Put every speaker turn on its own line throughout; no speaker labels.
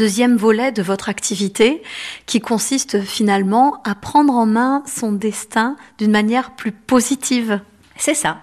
deuxième volet de votre activité qui consiste finalement à prendre en main son destin d'une manière plus positive.
C'est ça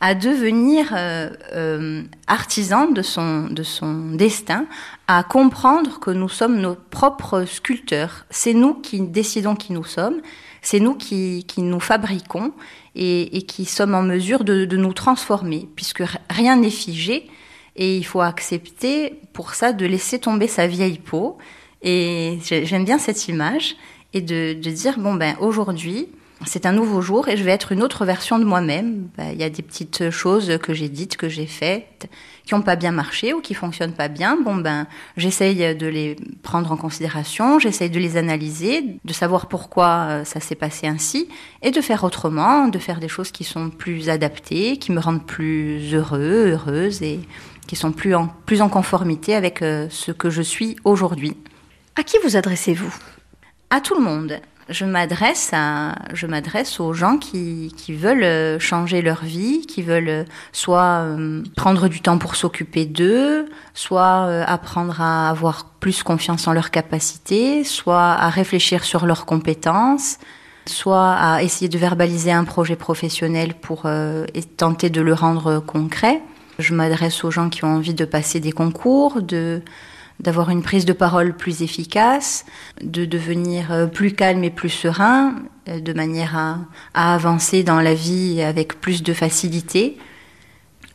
à devenir euh, euh, artisan de son, de son destin, à comprendre que nous sommes nos propres sculpteurs. C'est nous qui décidons qui nous sommes, c'est nous qui, qui, nous fabriquons et, qui sommes en mesure de nous transformer, puisque rien n'est figé et il faut accepter pour ça de laisser tomber sa vieille peau. Et j'aime bien cette image et de, de dire, bon ben aujourd'hui, c'est un nouveau jour et je vais être une autre version de moi-même. Bah, il y a des petites choses que j'ai dites, que j'ai faites, qui n'ont pas bien marché ou qui fonctionnent pas bien. Bon ben, j'essaye de les prendre en considération, j'essaye de les analyser, de savoir pourquoi euh, ça s'est passé ainsi et de faire autrement, de faire des choses qui sont plus adaptées, qui me rendent plus heureux, heureuse et qui sont plus en, plus en conformité avec euh, ce que je suis aujourd'hui.
À qui vous adressez-vous?
À tout le monde je m'adresse à, je m'adresse aux gens qui, qui, veulent euh, changer leur vie, qui veulent euh, soit euh, prendre du temps pour s'occuper d'eux, soit apprendre à avoir plus confiance en leurs capacités, soit à réfléchir sur leurs compétences, soit à essayer de verbaliser un projet professionnel pour tenter de le rendre concret. Je m'adresse aux gens qui ont envie de passer des concours, de d'avoir une prise de parole plus efficace, de devenir euh, plus calme et plus serein, euh, de manière à, à avancer dans la vie avec plus de facilité.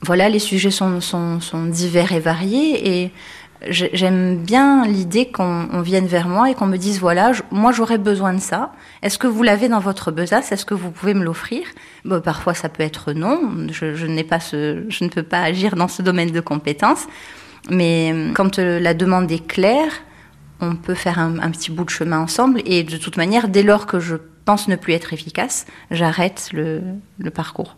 Voilà, les sujets sont, sont, sont divers et variés et j'aime bien l'idée qu'on vienne vers moi et qu'on me dise voilà, moi j'aurais besoin de ça. Est-ce que vous l'avez dans votre besace? Est-ce que vous pouvez me l'offrir? Parfois ça peut être non. Je, je n'ai pas ce, je ne peux pas agir dans ce domaine de compétences. Mais euh, quand euh, la demande est claire, on peut faire un, petit bout de chemin ensemble. Et de toute manière, dès lors que je pense ne plus être efficace, j'arrête le parcours.